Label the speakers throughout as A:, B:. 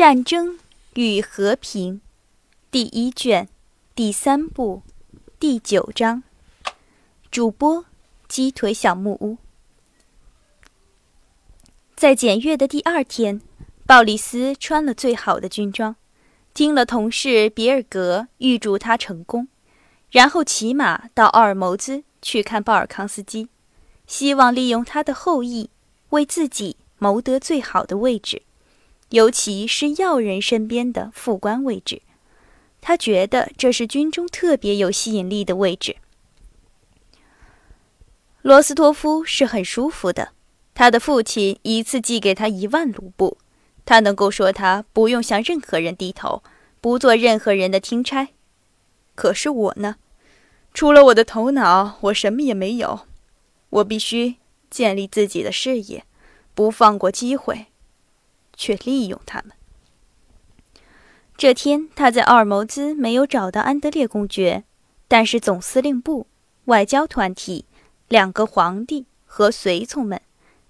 A: 战争与和平，第一卷，第三部，第九章。主播：鸡腿小木屋。在检阅的第二天，鲍里斯穿了最好的军装，听了同事比尔格预祝他成功，然后骑马到奥尔谋兹去看鲍尔康斯基，希望利用他的后裔为自己谋得最好的位置。尤其是要人身边的副官位置，他觉得这是军中特别有吸引力的位置。罗斯托夫是很舒服的，他的父亲一次寄给他一万卢布，他能够说他不用向任何人低头，不做任何人的听差。可是我呢，除了我的头脑，我什么也没有。我必须建立自己的事业，不放过机会。却利用他们。这天，他在奥尔谋兹没有找到安德烈公爵，但是总司令部、外交团体、两个皇帝和随从们、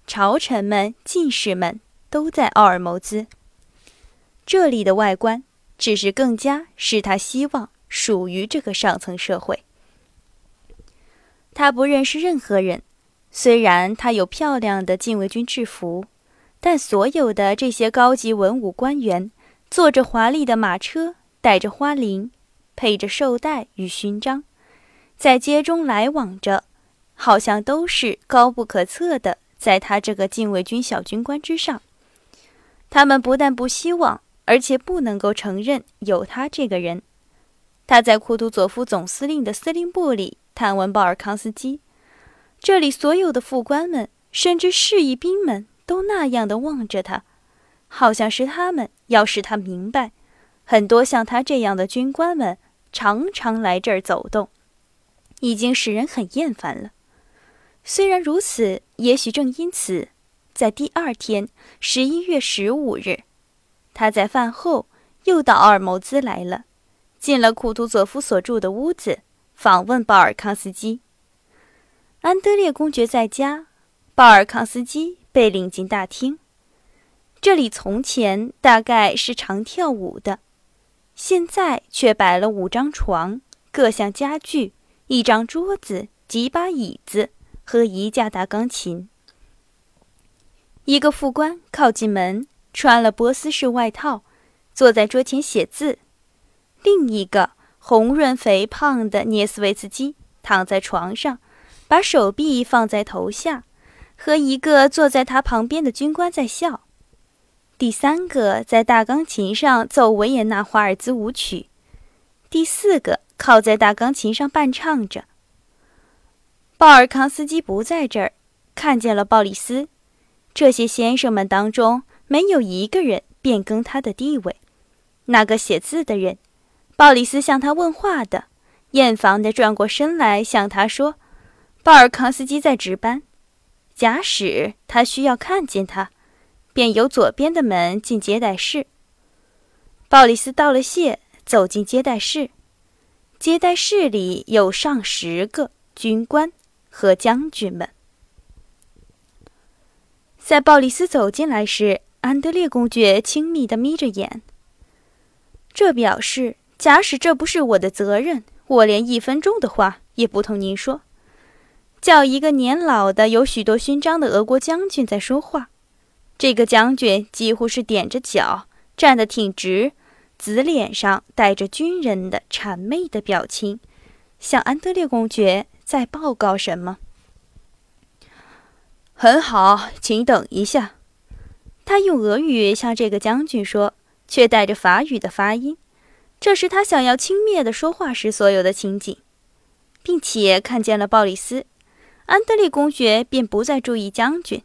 A: 朝臣们、进士们都在奥尔谋兹。这里的外观只是更加使他希望属于这个上层社会。他不认识任何人，虽然他有漂亮的禁卫军制服。但所有的这些高级文武官员，坐着华丽的马车，带着花翎，配着绶带与勋章，在街中来往着，好像都是高不可测的，在他这个禁卫军小军官之上。他们不但不希望，而且不能够承认有他这个人。他在库图佐夫总司令的司令部里探问鲍尔康斯基，这里所有的副官们，甚至侍役兵们。都那样的望着他，好像是他们要使他明白，很多像他这样的军官们常常来这儿走动，已经使人很厌烦了。虽然如此，也许正因此，在第二天，十一月十五日，他在饭后又到奥尔谋兹来了，进了库图佐夫所住的屋子，访问鲍尔康斯基。安德烈公爵在家，鲍尔康斯基。被领进大厅，这里从前大概是常跳舞的，现在却摆了五张床、各项家具、一张桌子、几把椅子和一架大钢琴。一个副官靠近门，穿了波斯式外套，坐在桌前写字；另一个红润肥胖的涅斯维茨基躺在床上，把手臂放在头下。和一个坐在他旁边的军官在笑，第三个在大钢琴上奏维也纳华尔兹舞曲，第四个靠在大钢琴上伴唱着。鲍尔康斯基不在这儿，看见了鲍里斯。这些先生们当中没有一个人变更他的地位。那个写字的人，鲍里斯向他问话的，厌烦地转过身来向他说：“鲍尔康斯基在值班。”假使他需要看见他，便由左边的门进接待室。鲍里斯道了谢，走进接待室。接待室里有上十个军官和将军们。在鲍里斯走进来时，安德烈公爵亲密地眯着眼。这表示，假使这不是我的责任，我连一分钟的话也不同您说。叫一个年老的、有许多勋章的俄国将军在说话。这个将军几乎是踮着脚，站得挺直，紫脸上带着军人的谄媚的表情，向安德烈公爵在报告什么。很好，请等一下。他用俄语向这个将军说，却带着法语的发音。这是他想要轻蔑地说话时所有的情景，并且看见了鲍里斯。安德烈公爵便不再注意将军，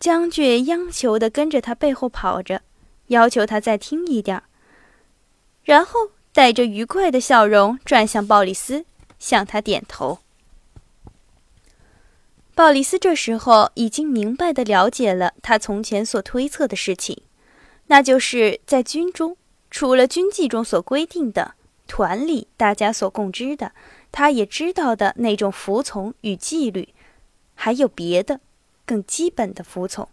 A: 将军央求地跟着他背后跑着，要求他再听一点然后带着愉快的笑容转向鲍里斯，向他点头。鲍里斯这时候已经明白地了解了他从前所推测的事情，那就是在军中，除了军纪中所规定的，团里大家所共知的。他也知道的那种服从与纪律，还有别的更基本的服从。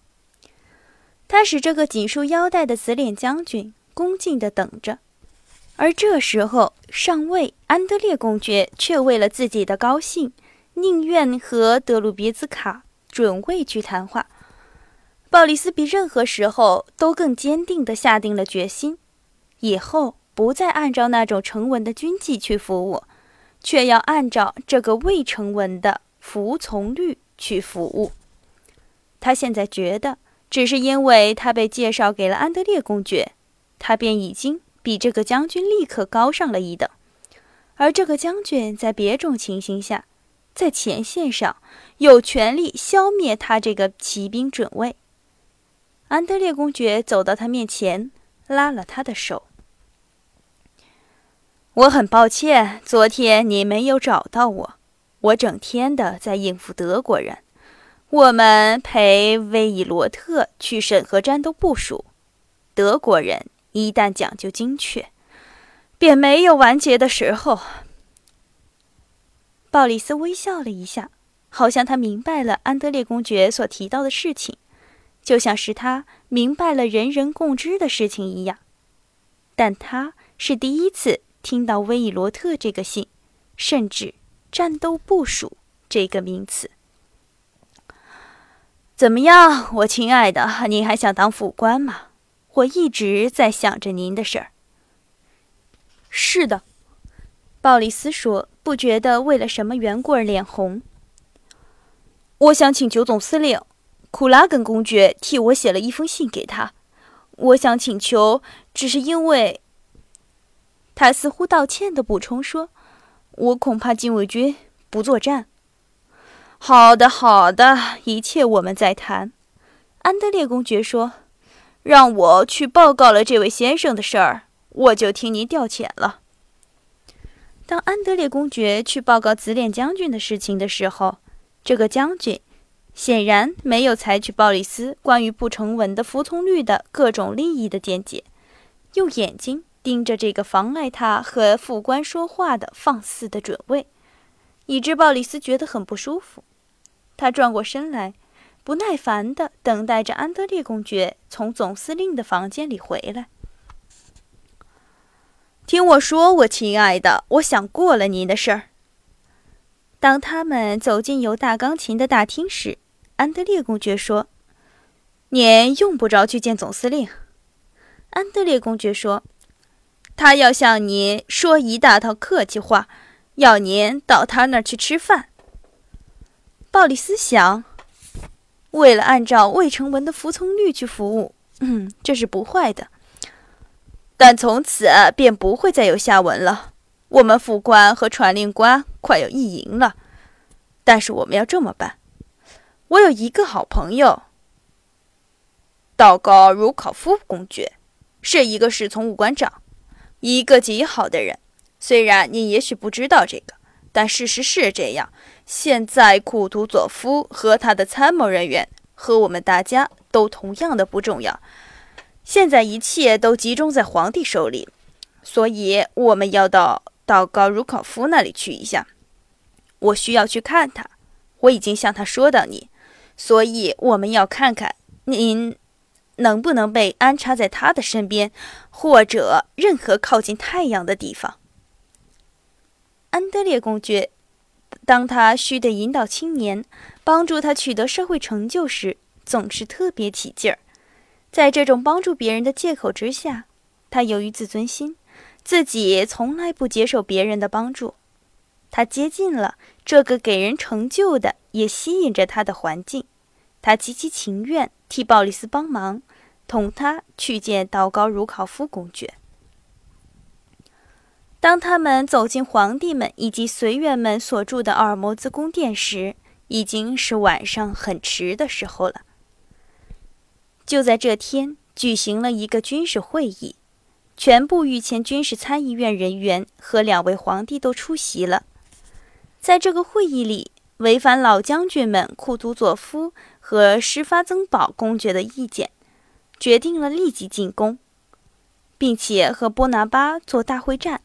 A: 他使这个紧束腰带的紫脸将军恭敬地等着，而这时候，上尉安德烈公爵却为了自己的高兴，宁愿和德鲁别兹卡准尉去谈话。鲍里斯比任何时候都更坚定地下定了决心，以后不再按照那种成文的军纪去服务，却要按照这个未成文的服从律去服务。他现在觉得。只是因为他被介绍给了安德烈公爵，他便已经比这个将军立刻高上了一等。而这个将军在别种情形下，在前线上有权利消灭他这个骑兵准尉。安德烈公爵走到他面前，拉了他的手。我很抱歉，昨天你没有找到我，我整天的在应付德国人。我们陪威伊罗特去审核战斗部署。德国人一旦讲究精确，便没有完结的时候。鲍里斯微笑了一下，好像他明白了安德烈公爵所提到的事情，就像是他明白了人人共知的事情一样。但他是第一次听到威伊罗特这个姓，甚至战斗部署这个名词。怎么样，我亲爱的，您还想当副官吗？我一直在想着您的事儿。
B: 是的，鲍里斯说，不觉得为了什么缘故而脸红。我想请求总司令库拉根公爵替我写了一封信给他。我想请求，只是因为……他似乎道歉的补充说：“我恐怕禁卫军不作战。”
A: 好的，好的，一切我们再谈。安德烈公爵说：“让我去报告了这位先生的事儿，我就听您调遣了。”当安德烈公爵去报告紫脸将军的事情的时候，这个将军显然没有采取鲍里斯关于不成文的服从律的各种利益的见解，用眼睛盯着这个妨碍他和副官说话的放肆的准尉。以致鲍里斯觉得很不舒服，他转过身来，不耐烦地等待着安德烈公爵从总司令的房间里回来。听我说，我亲爱的，我想过了您的事儿。当他们走进有大钢琴的大厅时，安德烈公爵说：“您用不着去见总司令。”安德烈公爵说：“他要向您说一大套客气话。”要您到他那儿去吃饭。鲍里斯想，为了按照未成文的服从律去服务，嗯，这是不坏的。但从此便不会再有下文了。我们副官和传令官快要意淫了，但是我们要这么办。我有一个好朋友，道高茹考夫公爵，是一个侍从武官长，一个极好的人。虽然你也许不知道这个，但事实是这样。现在库图佐夫和他的参谋人员和我们大家都同样的不重要。现在一切都集中在皇帝手里，所以我们要到到高茹考夫那里去一下。我需要去看他，我已经向他说到你，所以我们要看看您能不能被安插在他的身边，或者任何靠近太阳的地方。安德烈公爵，当他需得引导青年，帮助他取得社会成就时，总是特别起劲儿。在这种帮助别人的借口之下，他由于自尊心，自己从来不接受别人的帮助。他接近了这个给人成就的，也吸引着他的环境。他极其情愿替鲍里斯帮忙，同他去见道高茹考夫公爵。当他们走进皇帝们以及随员们所住的奥尔摩兹宫殿时，已经是晚上很迟的时候了。就在这天，举行了一个军事会议，全部御前军事参议院人员和两位皇帝都出席了。在这个会议里，违反老将军们库图佐夫和施发增堡公爵的意见，决定了立即进攻，并且和波拿巴做大会战。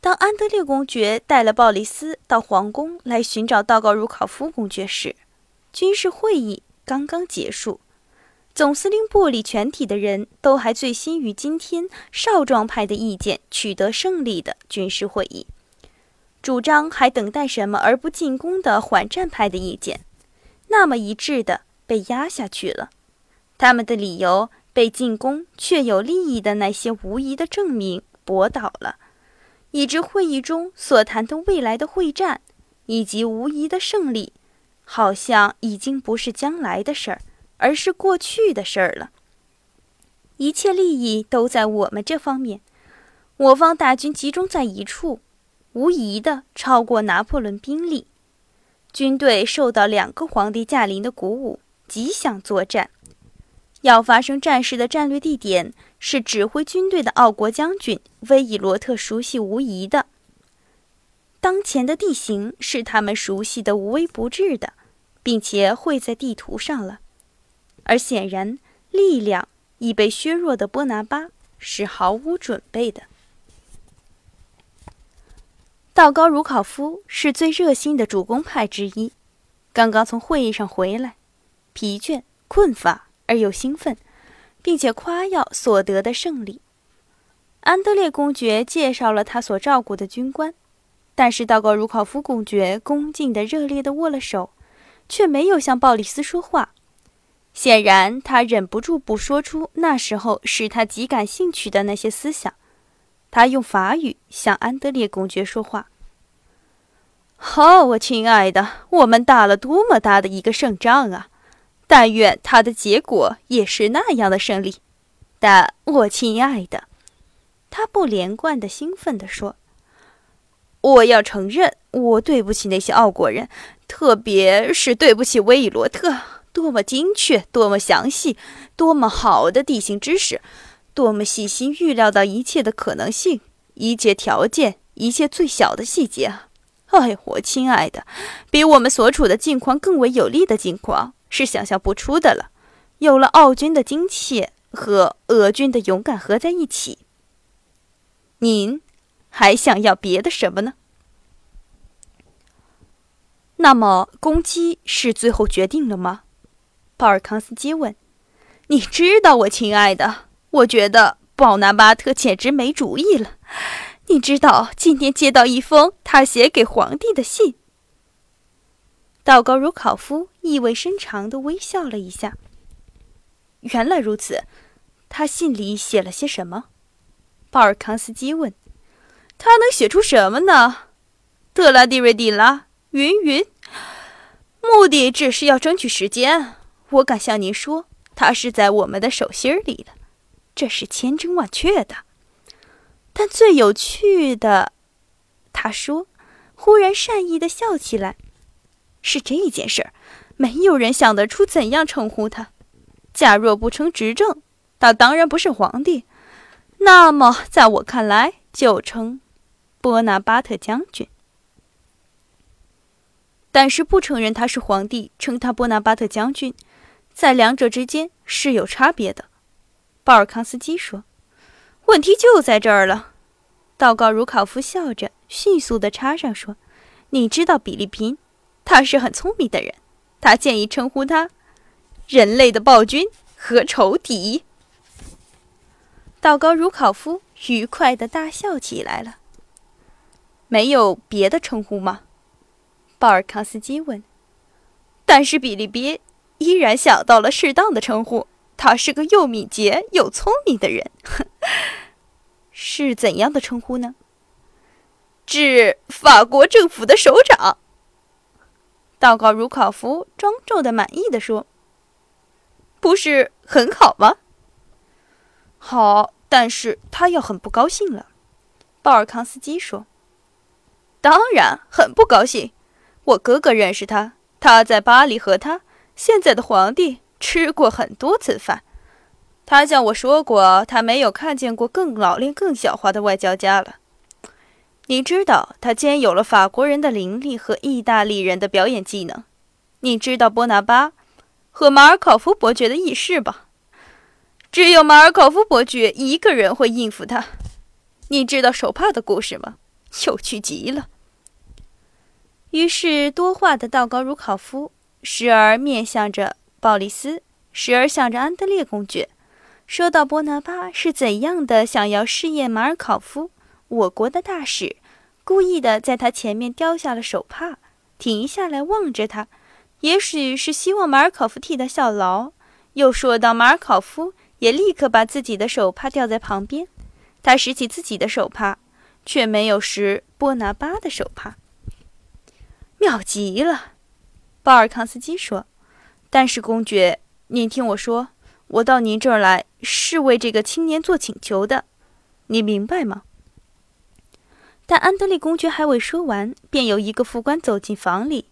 A: 当安德烈公爵带了鲍里斯到皇宫来寻找道高茹考夫公爵时，军事会议刚刚结束。
B: 总司令部里全体的人都还醉心于今天少壮派的意见取得胜利的军事会议，主张还等待什么而不进攻的缓战派的意见，那么一致的被压下去了。他们的理由被进攻却有利益的那些无疑的证明驳倒了，以致会议中所谈的未来的会战以及无疑的胜利，好像已经不是将来的事儿。而是过去的事儿了。一切利益都在我们这方面，我方大军集中在一处，无疑的超过拿破仑兵力。军队受到两个皇帝驾临的鼓舞，极想作战。要发生战事的战略地点是指挥军队的奥国将军威伊罗特熟悉无疑的。当前的地形是他们熟悉的无微不至的，并且绘在地图上了。而显然，力量已被削弱的波拿巴是毫无准备的。道高茹考夫是最热心的主攻派之一，刚刚从会议上回来，疲倦、困乏而又兴奋，并且夸耀所得的胜利。安德烈公爵介绍了他所照顾的军官，但是道高茹考夫公爵恭敬的、热烈的握了手，却没有向鲍里斯说话。显然，他忍不住不说出那时候使他极感兴趣的那些思想。他用法语向安德烈公爵说话：“好，我亲爱的，我们打了多么大的一个胜仗啊！但愿他的结果也是那样的胜利。但我亲爱的，他不连贯的兴奋地说：‘我要承认，我对不起那些奥国人，特别是对不起威伊罗特。’”多么精确，多么详细，多么好的地形知识，多么细心预料到一切的可能性，一切条件，一切最小的细节啊！哎，我亲爱的，比我们所处的境况更为有利的境况是想象不出的了。有了奥军的精切和俄军的勇敢合在一起，您还想要别的什么呢？那么，攻击是最后决定了吗？鲍尔康斯基问：“你知道，我亲爱的，我觉得鲍拿巴特简直没主意了。你知道，今天接到一封他写给皇帝的信。”道高如考夫意味深长地微笑了一下。“原来如此，他信里写了些什么？”鲍尔康斯基问。“他能写出什么呢？德拉蒂瑞蒂拉，云云。目的只是要争取时间。”我敢向您说，他是在我们的手心里的，这是千真万确的。但最有趣的，他说，忽然善意的笑起来，是这件事儿。没有人想得出怎样称呼他。假若不称执政，他当然不是皇帝。那么，在我看来，就称波拿巴特将军。但是不承认他是皇帝，称他波拿巴特将军。在两者之间是有差别的，鲍尔康斯基说：“问题就在这儿了。”道高茹考夫笑着，迅速地插上说：“你知道比利宾，他是很聪明的人。他建议称呼他‘人类的暴君’和仇敌。”道高茹考夫愉快地大笑起来了。没有别的称呼吗？鲍尔康斯基问。但是比利宾。依然想到了适当的称呼，他是个又敏捷又聪明的人。是怎样的称呼呢？指法国政府的首长。道高茹考夫庄重的、满意的说：“不是很好吗？”好，但是他要很不高兴了。鲍尔康斯基说：“当然很不高兴。我哥哥认识他，他在巴黎和他。”现在的皇帝吃过很多次饭，他向我说过，他没有看见过更老练、更狡猾的外交家了。你知道，他兼有了法国人的灵力和意大利人的表演技能。你知道波拿巴和马尔考夫伯爵的轶事吧？只有马尔考夫伯爵一个人会应付他。你知道手帕的故事吗？有趣极了。于是，多话的道高如考夫。时而面向着鲍里斯，
A: 时而想着安德烈公爵，说到波拿巴是怎样的想要试验马尔考夫，我国的大使，故意的在他前面丢下了手帕，停下来望着他，也许是希望马尔考夫替他效劳。又说到马尔考夫也立刻把自己的手帕吊在旁边，他拾起自己的手帕，却没有拾波拿巴的手帕。妙极了，鲍尔康斯基说。但是公爵，您听我说，我到您这儿来是为这个青年做请求的，你明白吗？但安德烈公爵还未说完，便有一个副官走进房里，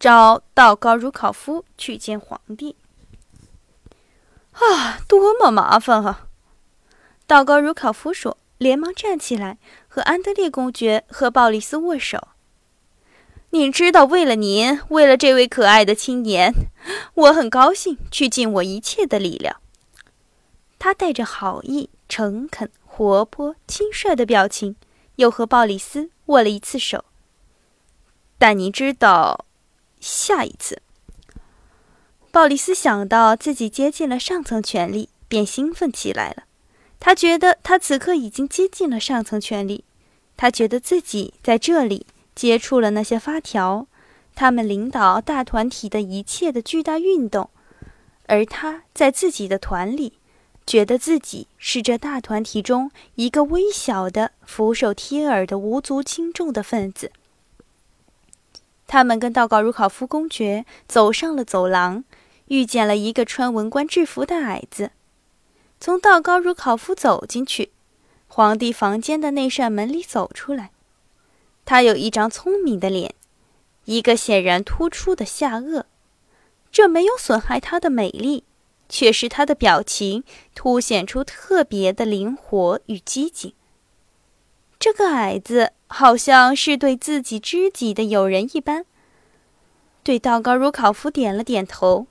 A: 找道高如考夫去见皇帝。啊，多么麻烦啊！道高如考夫说，连忙站起来和安德烈公爵和鲍里斯握手。您知道，为了您，为了这位可爱的青年，我很高兴去尽我一切的力量。他带着好意、诚恳、活泼、轻率的表情，又和鲍里斯握了一次手。但你知道，下一次，鲍里斯想到自己接近了上层权力，便兴奋起来了。他觉得他此刻已经接近了上层权力，他觉得自己在这里。接触了那些发条，他们领导大团体的一切的巨大运动，而他在自己的团里，觉得自己是这大团体中一个微小的、俯首贴耳的无足轻重的分子。他们跟道高如考夫公爵走上了走廊，遇见了一个穿文官制服的矮子，从道高如考夫走进去，皇帝房间的那扇门里走出来。他有一张聪明的脸，一个显然突出的下颚，这没有损害他的美丽，却使他的表情凸显出特别的灵活与机警。这个矮子好像是对自己知己的友人一般，对道高如考夫点了点头，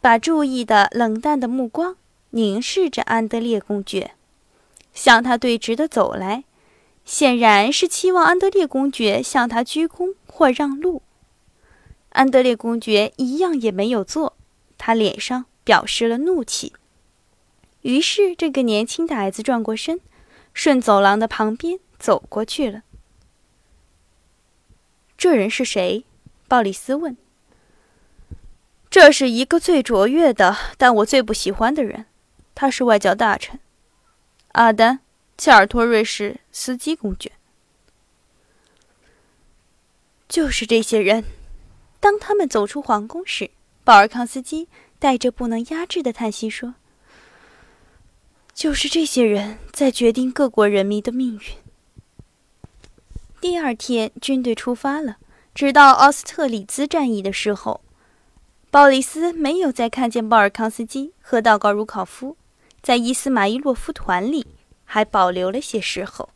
A: 把注意的冷淡的目光凝视着安德烈公爵，向他对直的走来。显然是期望安德烈公爵向他鞠躬或让路。安德烈公爵一样也没有做，他脸上表示了怒气。于是，这个年轻的矮子转过身，顺走廊的旁边走过去了。这人是谁？鲍里斯问。这是一个最卓越的，但我最不喜欢的人。他是外交大臣，阿丹。切尔托瑞什斯基公爵，就是这些人。当他们走出皇宫时，保尔康斯基带着不能压制的叹息说：“就是这些人在决定各国人民的命运。”第二天，军队出发了。直到奥斯特里兹战役的时候，鲍里斯没有再看见鲍尔康斯基和道高茹考夫在伊斯马伊洛夫团里。还保留了些时候。